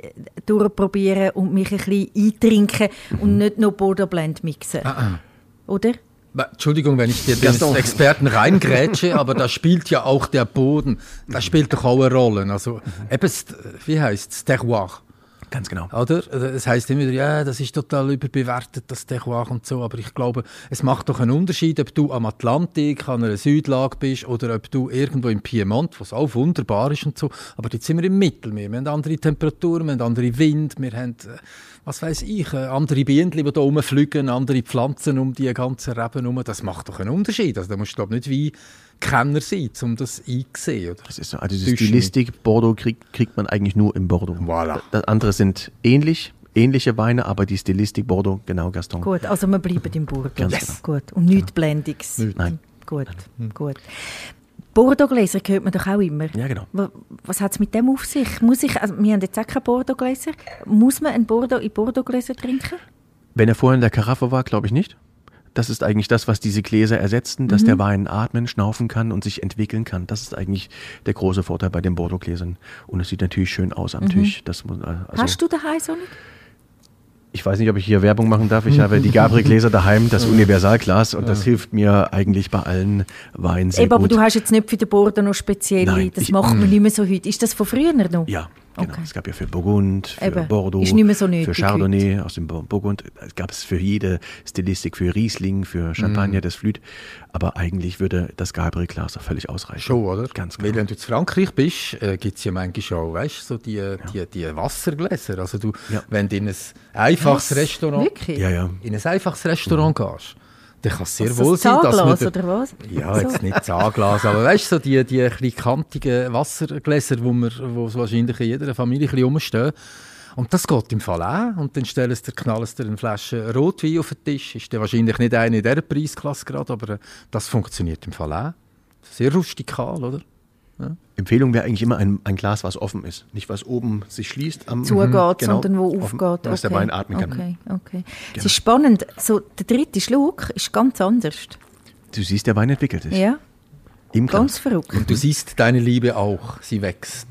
durchprobieren und mich ein bisschen eintrinken und nicht nur Bordeaux Blend mixen.
Ah,
Oder?
Aber, Entschuldigung, wenn ich dir den. Experten reingrätsche, aber da spielt ja auch der Boden, da spielt doch auch eine Rolle. Also, eben, st- wie heißt es? Terroir.
Ganz genau.
Oder? Es heißt immer wieder, ja, das ist total überbewertet, das Terroir und so. Aber ich glaube, es macht doch einen Unterschied, ob du am Atlantik, an einer Südlage bist oder ob du irgendwo im Piemont, was auch wunderbar ist und so. Aber jetzt sind wir im Mittelmeer. Wir haben andere Temperaturen, wir haben andere Wind, wir haben, äh, was weiß ich, äh, andere Bienen, die da rumfliegen, andere Pflanzen um die ganzen Reben herum. Das macht doch einen Unterschied. Also da musst du, glaube ich, nicht Weinkenner sein, um das einzusehen. Oder?
Das ist so. Also die
Zwischen-
Stilistik Bordeaux kriegt, kriegt man eigentlich nur im Bordeaux.
Voilà.
Das andere sind ähnlich, ähnliche Weine, aber die Stilistik Bordeaux, genau Gaston.
Gut, also wir bleiben im Bordeaux.
Ganz genau.
Gut. Und nichts Blendiges.
Nein.
Gut, gut. Bordeaux-Gläser hört man doch auch immer.
Ja, genau.
Wa- Was hat es mit dem auf sich? Muss ich, also wir haben jetzt auch keine Bordeaux-Gläser. Muss man ein Bordeaux in Bordeaux-Gläser trinken?
Wenn er vorher in der Karaffe war, glaube ich nicht. Das ist eigentlich das, was diese Gläser ersetzten, dass
Mhm.
der Wein atmen, schnaufen kann und sich entwickeln kann. Das ist eigentlich der große Vorteil bei den Bordeaux-Gläsern. Und es sieht natürlich schön aus am Tisch. Das äh, also,
Mhm. Hast du daheim so nicht?
Ich weiß nicht, ob ich hier Werbung machen darf. Ich habe die Gabriel-Gläser daheim, das Universalglas, und das hilft mir eigentlich bei allen Weinen sehr
Eben, aber
gut.
du hast jetzt nicht für den Bordeaux noch spezielle,
Nein,
das
ich-
macht man nicht mehr so heute. Ist das von früher noch?
Ja, genau.
Okay.
Es gab ja für Burgund, für
Eben.
Bordeaux,
so
für Chardonnay aus dem Bur- Burgund. Es gab es für jede Stilistik, für Riesling, für Champagner,
Mhm.
das Flüt. Aber eigentlich würde das Gabriel-Glas auch völlig ausreichen.
Schon, oder?
Ganz
Weil
genau.
wenn du in Frankreich bist, äh, gibt es ja manchmal schon, weißt du, so die, die, die Wassergläser. Also du,
Ja.
wenn du in ein einfaches
Was?
Restaurant,
Wirklich?
Ja, ja.
in ein einfaches Restaurant gehst, dann kann es sehr
Also
wohl sein, dass man... Der-
oder was?
Ja, jetzt nicht Zahnglas, aber weißt du, so die, die ein kantigen Wassergläser, wo, wir, wo so wahrscheinlich in jeder Familie ein rumstehen. Und das geht im Fall auch. Und dann stellen sie sie dir eine Flasche Rotwein auf den Tisch. Ist dann wahrscheinlich nicht eine in dieser Preisklasse gerade, aber äh, das funktioniert im Fall auch. Sehr rustikal, oder?
Empfehlung wäre eigentlich immer ein, ein Glas, was offen ist. Nicht was oben sich schließt am
zugeht,
genau,
sondern wo
offen,
aufgeht.
Dass der Wein atmen kann. Genau.
Okay, okay. Es ist spannend. So, der dritte Schluck ist ganz anders.
Du siehst, der Wein entwickelt sich.
Ja,
Im
ganz verrückt.
Und du siehst deine Liebe auch, sie wächst.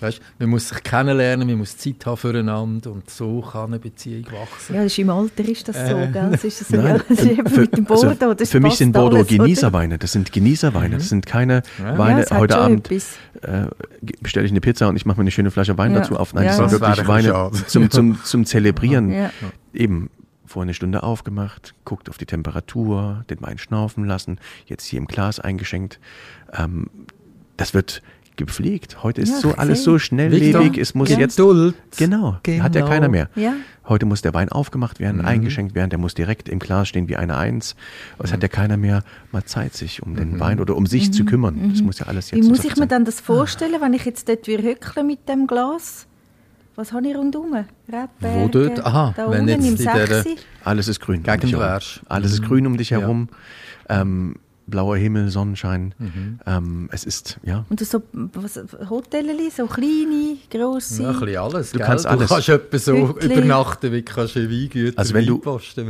Weißt, man muss sich kennenlernen, man muss Zeit haben füreinander und so kann eine Beziehung wachsen.
Ja, das ist im Alter ist das so, gell? Das ist so,
Nein,
ja, das ist eben
für,
mit dem Bordeaux.
also
das
für mich sind Bordeaux
alles?
Genießerweine. Das sind Genießerweine. Das sind keine
Ja,
Weine.
hat
Heute Abend äh, bestelle ich eine Pizza und ich mache mir eine schöne Flasche Wein
Ja.
dazu auf. Nein,
Ja,
das
ja.
sind wirklich Weine zum, zum, zum Zelebrieren.
Ja.
Eben vor eine Stunde aufgemacht, guckt auf die Temperatur, den Wein schnaufen lassen, jetzt hier im Glas eingeschenkt. Ähm, das wird gepflegt. Heute ist
Ja,
so alles so schnelllebig. Es muss
Ja.
jetzt
Geduld.
Genau,
Genau.
hat ja keiner mehr.
Ja.
Heute muss der Wein aufgemacht werden,
Mhm.
eingeschenkt werden, der muss direkt im Glas stehen wie eine Eins. Es hat ja keiner mehr mal Zeit, sich um
Mhm.
den Wein oder um sich zu kümmern. Das muss ja alles jetzt
Mhm. Wie muss ich mir dann das vorstellen, wenn ich jetzt dort wie hückle mit dem Glas? Was habe ich rundherum? Rebberge,
Wo dort? Aha,
da
wenn
unten
jetzt
im
in
Sechsi?
Alles ist grün. um
Gegend
herum.
wärst.
Alles ist
Mhm.
grün um dich
Ja.
herum. Ähm, blauer Himmel, Sonnenschein.
Mhm.
Ähm, es ist, ja.
Und so was, Hotelleli, so kleine, grosse.
Ja, ein bisschen alles.
Du
gell?
kannst alles.
Du kannst etwa so übernachten, wie kannst du Weingüter
Also wenn du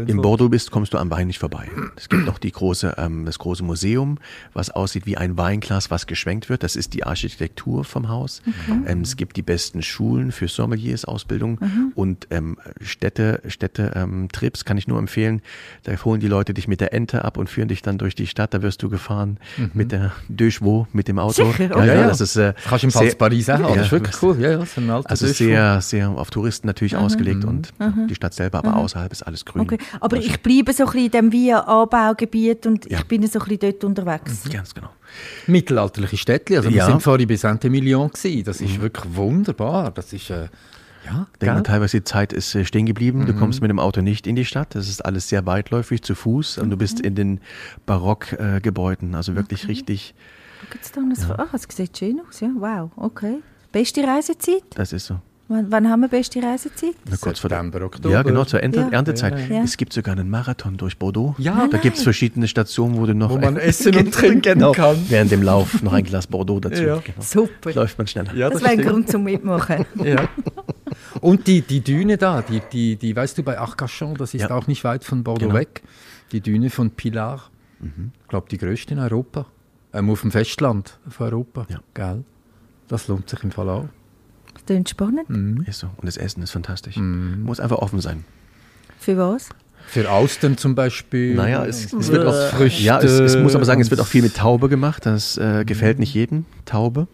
in Bordeaux bist, kommst du am Wein nicht vorbei. Es gibt noch die große, ähm, das große Museum, was aussieht wie ein Weinglas, was geschwenkt wird. Das ist die Architektur vom Haus. Ähm, es gibt die besten Schulen für Sommeliers Ausbildung und ähm, Städte, Städte ähm, Trips kann ich nur empfehlen. Da holen die Leute dich mit der Ente ab und führen dich dann durch die Stadt. Da wirst du gefahren mit der Chevaux, mit dem Auto.
Sicher?
Ja,
Okay.
ja,
Ja,
das ist äh,
kannst du im in Paris auch.
Ja,
Das ist wirklich cool. Ja, ja, so ein alter
Also sehr, sehr auf Touristen natürlich ausgelegt und die Stadt selber, aber außerhalb ist alles grün.
Okay. Aber ich bleibe so ein bisschen in dem Via-Anbaugebiet und
Ja.
ich bin so ein bisschen dort unterwegs.
Ganz genau.
Mittelalterliche Städtchen. Also wir
Ja.
sind vorhin bei Saint-Emilion gewesen. Das
Mhm.
ist wirklich wunderbar. Das ist, äh, Ja,
Denkt man
gell?
teilweise, die Zeit ist äh, stehen geblieben. Du kommst mit dem Auto nicht in die Stadt. Das ist alles sehr weitläufig zu Fuß. Und du bist in den Barockgebäuden. also wirklich richtig,
Schaut da noch ja. Ah, es sieht schön aus, ja. Wow, okay. Beste Reisezeit?
das ist so.
Wann, wann haben wir beste Reisezeit?
Na, kurz vor der
September, Oktober.
Ja, genau, zur Ernte,
Ja.
Erntezeit.
Ja.
Es gibt sogar einen Marathon durch Bordeaux.
Ja.
da gibt es verschiedene Stationen, wo du noch
Wo man essen und trinken
genau,
kann.
während dem Lauf noch ein Glas Bordeaux dazu.
Ja.
Genau.
Super.
Läuft man schneller.
Ja,
das
das
wäre ein. Grund zum Mitmachen.
Ja. Und die, die Düne da, die, die, die, weißt du, bei Arcachon, das ist
Ja.
auch nicht weit von Bordeaux
Genau.
weg. Die Düne von Pilar. Ich glaube, die größte in Europa. Ähm, auf dem Festland von Europa.
Ja.
Gell? Das lohnt sich im Fall auch.
Das klingt spannend.
Ist so. Und das Essen ist fantastisch. Muss einfach offen sein.
Für was?
Für Austern zum Beispiel.
Naja, es, es wird auch
Früchte
Ja, es, es muss aber sagen, es wird auch viel mit Taube gemacht. Das äh, gefällt nicht jedem. Taube.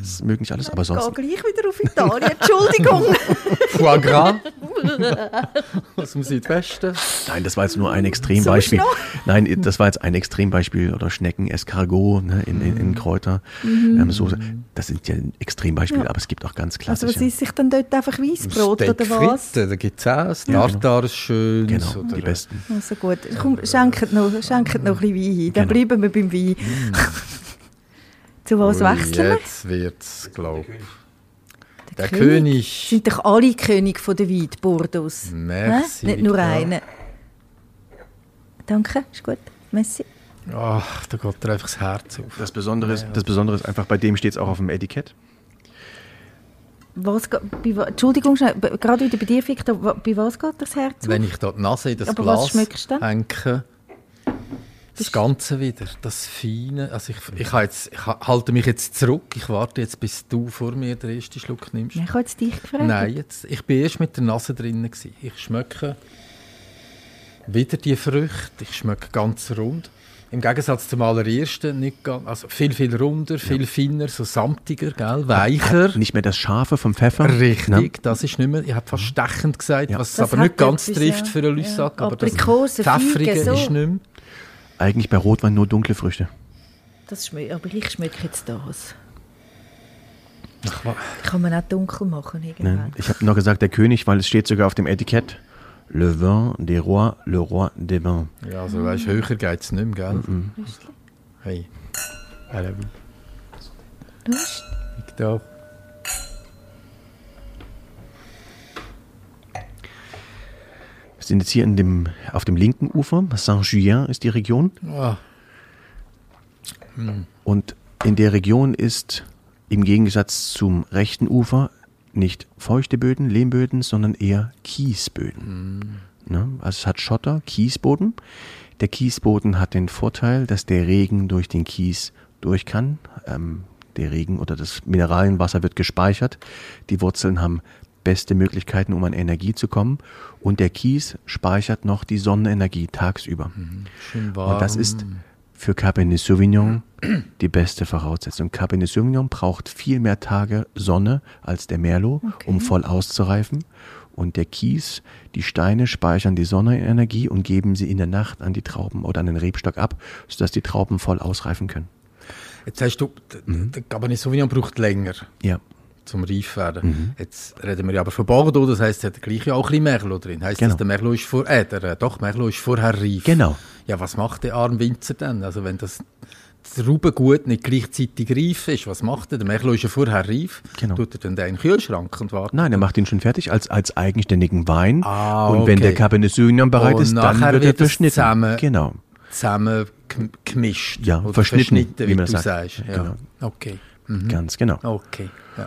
Das mögen nicht alles, aber sonst.
gleich wieder auf Italien. Entschuldigung.
Foie Gras. Aus dem Südwesten.
Nein, das war jetzt nur ein Extrembeispiel. Nein, das war jetzt ein Extrembeispiel. Oder Schnecken, Escargot ne, in, in, in Kräuter. Ähm, Soße. Das sind ja Extrembeispiele, aber es gibt auch ganz
Mhm. Also
klassische.
was ist sich dann dort einfach Weissbrot oder was?
Fritte, da gibt es auch. Das Tartar ist schön.
genau, die besten.
Also gut, komm, schenkt noch, schenkt noch ein bisschen Wein ein. Dann
Genau.
bleiben wir beim Wein. Zu was wechseln wir?
Jetzt wird es, glaube ich. Der
König.
König.
Sind doch alle König von der Wein, die Bordeaux.
Merci,
Hä? Nicht nur
Victor.
einer. Danke, ist gut. Merci.
Ach, da geht dir einfach das Herz auf.
Das Besondere, ist, das Besondere ist einfach, bei dem steht es auch auf dem Etikett.
Was, bei, Entschuldigung, schnell, gerade wieder bei dir, Victor, bei was geht das Herz auf?
Wenn ich da die Nase in das
Aber was
Glas hänge, das Ganze wieder, das Feine. Also ich, ich, habe jetzt, ich ha- halte mich jetzt zurück. Ich warte jetzt, bis du vor mir den ersten Schluck nimmst.
Nein, ich habe jetzt dich gefragt.
Nein, jetzt, ich bin erst mit der Nase drinnen. Gewesen. Ich schmecke wieder die Früchte. Ich schmecke ganz rund. Im Gegensatz zum allerersten, nicht ganz, also viel, viel runder, viel feiner, so samtiger, gell? weicher.
Nicht mehr das Scharfe vom Pfeffer.
Richtig,
Ne?
das ist nicht mehr, ich habe fast stechend gesagt,
Ja.
was es
Das
aber nicht ganz
etwas,
trifft
ja.
für eine Lüssack,
Ja.
aber das Pfeffrige
so.
ist nicht mehr.
Eigentlich bei Rotwein nur dunkle Früchte.
Das schmeckt, aber ich schmecke jetzt das.
Ach,
Kann man auch dunkel machen irgendwann.
Ne? Ich habe noch gesagt, der König, weil es steht sogar auf dem Etikett. Le vin des rois, le roi des vins.
Ja, also weißt, höher geht es nicht mehr, gell?
Mhm.
Hey. Hello.
Lust?
Victor.
Wir sind jetzt hier in dem, auf dem linken Ufer. Saint-Julien ist die Region.
Ah,
Und in der Region ist im Gegensatz zum rechten Ufer nicht feuchte Böden, Lehmböden, sondern eher Kiesböden. Ne? Also es hat Schotter, Kiesboden. Der Kiesboden hat den Vorteil, dass der Regen durch den Kies durch kann. Ähm, der Regen oder das Mineralienwasser wird gespeichert. Die Wurzeln haben beste Möglichkeiten, um an Energie zu kommen. Und der Kies speichert noch die Sonnenenergie tagsüber.
schön warm.
Und das ist für Cabernet Sauvignon die beste Voraussetzung. Cabernet Sauvignon braucht viel mehr Tage Sonne als der Merlot, um voll auszureifen. Und der Kies, die Steine speichern die Sonnenenergie und geben sie in der Nacht an die Trauben oder an den Rebstock ab, sodass die Trauben voll ausreifen können.
Jetzt hast du, d- der Cabernet Sauvignon braucht länger
Ja,
zum reif werden.
Mhm.
Jetzt reden wir ja aber von Bordeaux, das heisst, es hat gleich ja auch ein bisschen Merlot drin. Heisst
Genau.
das, der Merlot ist vor, äh, der, äh, doch, Merlot ist vorher reif.
Genau.
Ja, was macht der arme Winzer denn? Also wenn das, das Raubengut nicht gleichzeitig reif ist, was macht er? Der Merlot ist ja vorher reif.
Genau.
Tut er dann den in den Kühlschrank und wartet?
nein, er macht ihn schon fertig als, als eigenständigen Wein.
Ah,
und wenn
okay.
der Cabernet Sauvignon bereit ist, dann wird er verschnitten.
zusammen-
Genau.
Zusammen gem- gemischt.
Ja, verschnitten,
verschnitten,
wie
wie,
man
du
sagt.
sagst. Ja.
Genau.
Okay.
Ganz genau.
Okay. Ja.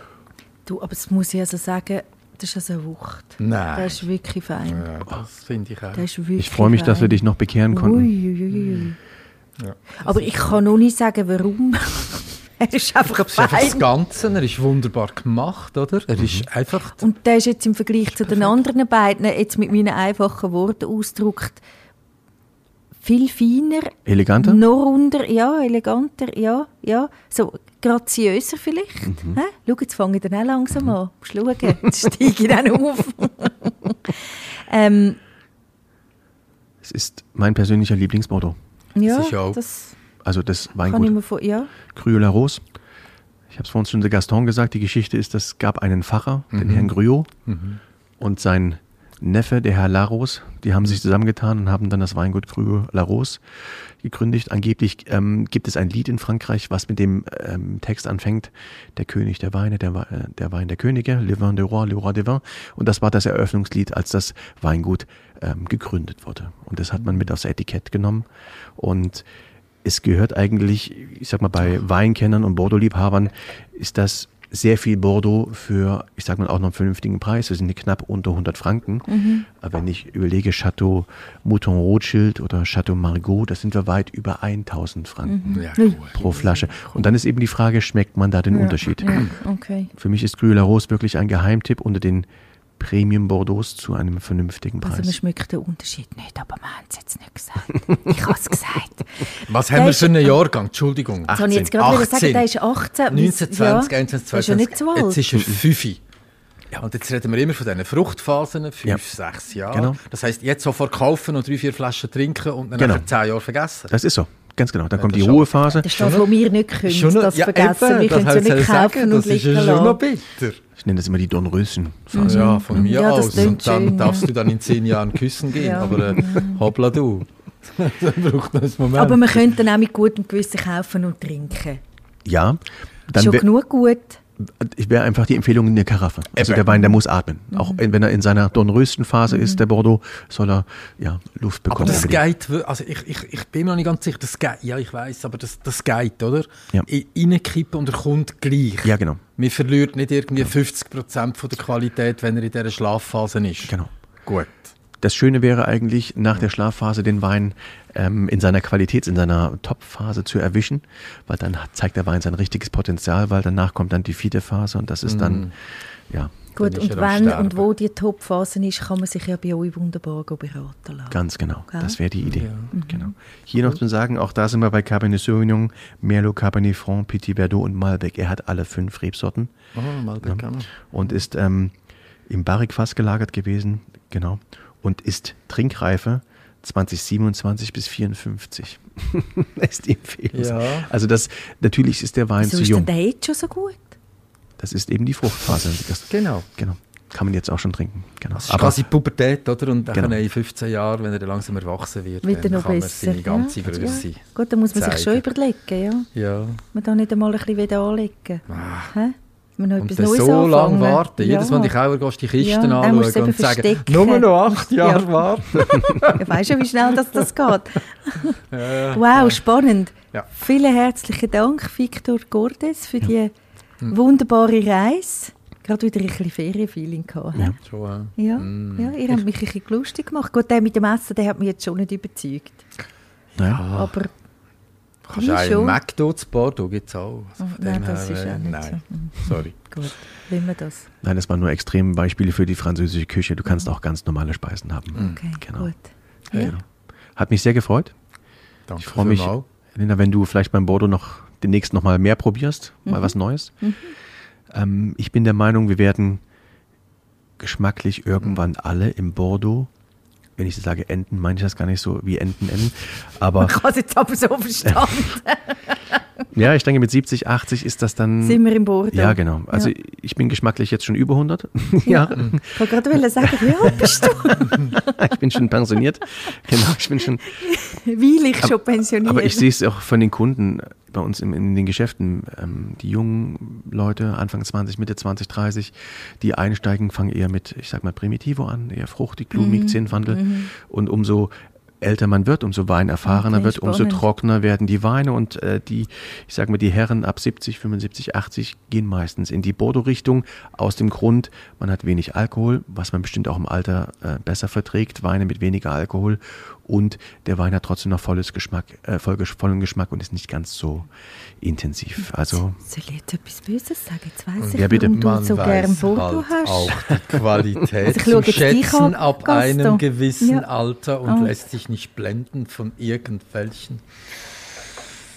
Du, aber das muss ich also sagen, das ist also eine Wucht.
Nein.
Der ist wirklich fein.
Ja, das finde ich auch.
Der ist wirklich
Ich freue mich, dass wir
fein.
dich noch bekehren konnten.
Ui, ui, ui, ui.
Ja.
Aber ich kann noch nicht sagen, warum. er ist
Ich
einfach
glaube, es ist einfach das
fein.
Ganze. Er ist wunderbar gemacht, oder? Er ist einfach.
Und der ist jetzt im Vergleich zu den anderen beiden, jetzt mit meinen einfachen Worten ausgedrückt, viel feiner,
Eleganter?
noch runder, ja, eleganter, ja, ja, so graziöser vielleicht.
Mhm.
Hä? Schau, jetzt fange ich dann auch langsam an. Musst schauen, jetzt steige ich dann auf. ähm,
Es ist mein persönlicher Lieblingsbordeaux.
ja, das
Also das
kann ich
Weingut
mir vor, ja.
Cru la Rose. Ich habe es vorhin schon zu Gaston gesagt, die Geschichte ist, es gab einen Pfarrer, den Herrn Gruyot, und sein Neffe, der Herr Laros, die haben sich zusammengetan und haben dann das Weingut Gruyot Laros gegründet. Angeblich ähm, gibt es ein Lied in Frankreich, was mit dem ähm, Text anfängt, der König der Weine, der, äh, der Wein der Könige, Le Vin du Roi, Le Roi des Vins. Und das war das Eröffnungslied, als das Weingut ähm, gegründet wurde. Und das hat man mit aufs Etikett genommen. Und es gehört eigentlich, ich sag mal, bei Weinkennern und Bordeaux-Liebhabern ist das sehr viel Bordeaux für, ich sag mal, auch noch einen vernünftigen Preis. Wir sind knapp unter 100 Franken. Aber wenn ich überlege, Chateau Mouton Rothschild oder Chateau Margaux, da sind wir weit über 1000 Franken
Ja,
Ui.
cool.
pro Flasche. Und dann ist eben die Frage, schmeckt man da den Unterschied?
Ja, okay.
Für mich ist La Rose wirklich ein Geheimtipp unter den Premium Bordeaux zu einem vernünftigen
Also man
Preis.
schmeckt den Unterschied nicht, aber wir haben es jetzt nicht gesagt. Ich habe es gesagt.
Was
Der
haben wir für einen Jahrgang? Entschuldigung.
Das habe ich jetzt gerade wollen sagen, der ist 18.
19, 20,
ja,
21,
Der ist ja
22.
nicht so alt.
Jetzt ist er 5. Ja, und jetzt reden wir immer von diesen Fruchtphasen, 5,
Ja.
6 Jahre.
Genau.
Das heisst, jetzt sofort kaufen und drei, vier Flaschen trinken und dann
Genau.
nach 10 Jahren vergessen.
Das ist so, ganz genau. Dann kommt
das
die. Ruhephase.
Das ist das, was wir nicht können,
Schon noch-
das
ja,
vergessen.
eben,
wir können es ja nicht
soll ich
kaufen
sagen,
und
Das ist
liegen
ja schon noch bitter.
Ich nenne das immer die Dornröschen-Phase.
Ja, von mir
Ja, das
aus. Und dann
schön,
darfst
ja.
du dann in 10 Jahren küssen gehen.
Ja.
Aber äh, hoppla du. dann braucht noch Moment.
Aber man könnte dann auch mit gutem Gewissen kaufen und trinken.
Ja, dann
Schon genug gut.
Ich wäre einfach die Empfehlung in der Karaffe. Also
Eben.
der Wein, der muss atmen.
Mhm.
Auch wenn er in seiner Dornröstenphase ist, der Bordeaux, soll er ja, Luft
Aber
bekommen.
das
unbedingt.
geht, also ich, ich, ich bin mir noch nicht ganz sicher, das geht, ja ich weiß, aber das, das geht, oder?
Ja.
Reinkippen und er kommt gleich.
Ja, genau.
Man verliert nicht irgendwie 50% von der Qualität, wenn er in dieser Schlafphase ist.
Genau.
Gut.
Das Schöne wäre eigentlich, nach der Schlafphase den Wein ähm, in seiner Qualität, in seiner Topphase zu erwischen, weil dann zeigt der Wein sein richtiges Potenzial, weil danach kommt dann die vierte Phase und das ist dann, ja,
Gut, und wenn und wo die Topphase ist, kann man sich ja bei euch wunderbar beraten lassen.
ganz genau.
Gell?
Das wäre die Idee.
Ja.
Genau. Hier noch zu sagen, auch da sind wir bei Cabernet Sauvignon, Merlot, Cabernet Franc, Petit Verdot und Malbec. Er hat alle fünf Rebsorten.
Oh, mal bekannt.
und ist ähm, im Barrikfass gelagert gewesen, genau, und ist Trinkreife 2027 bis 54. ist die Empfehlung.
Ja.
Also das, natürlich ist der Wein
Wieso
zu
ist denn
jung.
der jetzt schon so gut?
Das ist eben die Fruchtphase. Das,
Genau.
genau. Kann man jetzt auch schon trinken. Genau.
Das ist quasi die Pubertät, oder? Und dann
Genau.
in 15 Jahren, wenn er dann langsam erwachsen wird,
Wird er
dann
noch
kann man
besser?
seine ganze
ja?
Größe.
Ja. Gut, dann muss man sich schon
zeigen.
überlegen, ja.
Ja.
Man da nicht einmal ein bisschen wieder anlegen. Hä? Man noch.
Und
etwas Neues
so lange warten. Jedes Mal,
ja.
wenn ich auch gehst, die Kisten
Ja,
anschauen und sagen, nur noch acht Jahre
Ja.
warten.
Ja, weißt du, wie schnell das, das geht? wow, spannend.
Ja.
Vielen herzlichen Dank, Victor Gordes, für die wunderbare Reise. Gerade wieder ein bisschen Ferienfeeling gehabt.
Ja.
Schon,
Ja,
Mm.
ja, ihr habt mich ein bisschen lustig gemacht. Gut, der mit dem Essen, der hat mich jetzt schon nicht überzeugt.
Naja.
Aber
Kannst
Wie
du einen
schon?
McDo zu Bordeaux gibt es auch. Also
nein, das
her,
ist
äh,
auch nicht
nein.
so. Mhm.
Sorry.
gut, lassen wir das.
Nein, das waren nur extreme Beispiele für die französische Küche. Du kannst auch ganz normale Speisen haben.
Okay,
Genau.
gut.
Ja.
Ja.
Hat mich sehr gefreut.
Danke
Ich freue mich. Elena, wenn du vielleicht beim Bordeaux noch demnächst noch mal mehr probierst,
Mhm.
mal was Neues. Ähm, ich bin der Meinung, wir werden geschmacklich irgendwann alle im Bordeaux, wenn ich sage Enten, meine ich das gar nicht so wie Enten enden, aber
Ich habe es jetzt aber so verstanden.
ja, ich denke mit 70, 80 ist das dann
Sind wir im Bordeaux?
ja, genau. Also
Ja.
ich bin geschmacklich jetzt schon über 100 Jahre.
Ich wollte gerade sagen, wie alt bist du?
Ich bin schon pensioniert. Genau, ich bin schon
Weil ich schon pensioniert
Aber ich sehe es auch von den Kunden bei uns in, in den Geschäften. Ähm, die jungen Leute, Anfang 20, Mitte 20, 30, die einsteigen, fangen eher mit, ich sag mal, Primitivo an, eher fruchtig, blumig,
Mhm.
Zinnwandel. Und umso älter man wird, umso weinerfahrener
Okay,
wird, umso trockener werden die Weine und äh, die, ich sag mal, die Herren ab 70, 75, 80 gehen meistens in die Bordeaux-Richtung aus dem Grund, man hat wenig Alkohol, was man bestimmt auch im Alter äh, besser verträgt, Weine mit weniger Alkohol und der Wein hat trotzdem noch volles Geschmack, äh, voll, vollen Geschmack und ist nicht ganz so intensiv. Also
Soll ich etwas Böses sagen? Jetzt weiss ich,
Ja, bitte.
warum du
Man
so gern
weiss
Bordeaux
halt
hast.
auch die Qualität
Also
zu schätzen ab
Gaston.
einem gewissen
Ja.
Alter und
Ah.
lässt sich nicht blenden von irgendwelchen.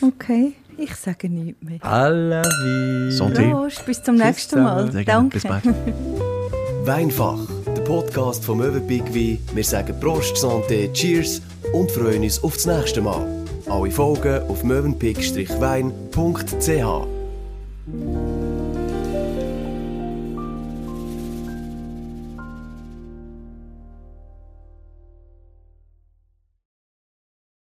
Okay, ich sage nichts mehr.
À la vie.
Santé.
Prost, bis zum nächsten Mal.
gerne.
Danke.
Bis bald.
Weinfach, der Podcast vom Möwenpick Wein. Wir sagen Prost, Santé, Cheers und freuen uns auf das nächste Mal. Alle Folgen auf mövenpick-wein.ch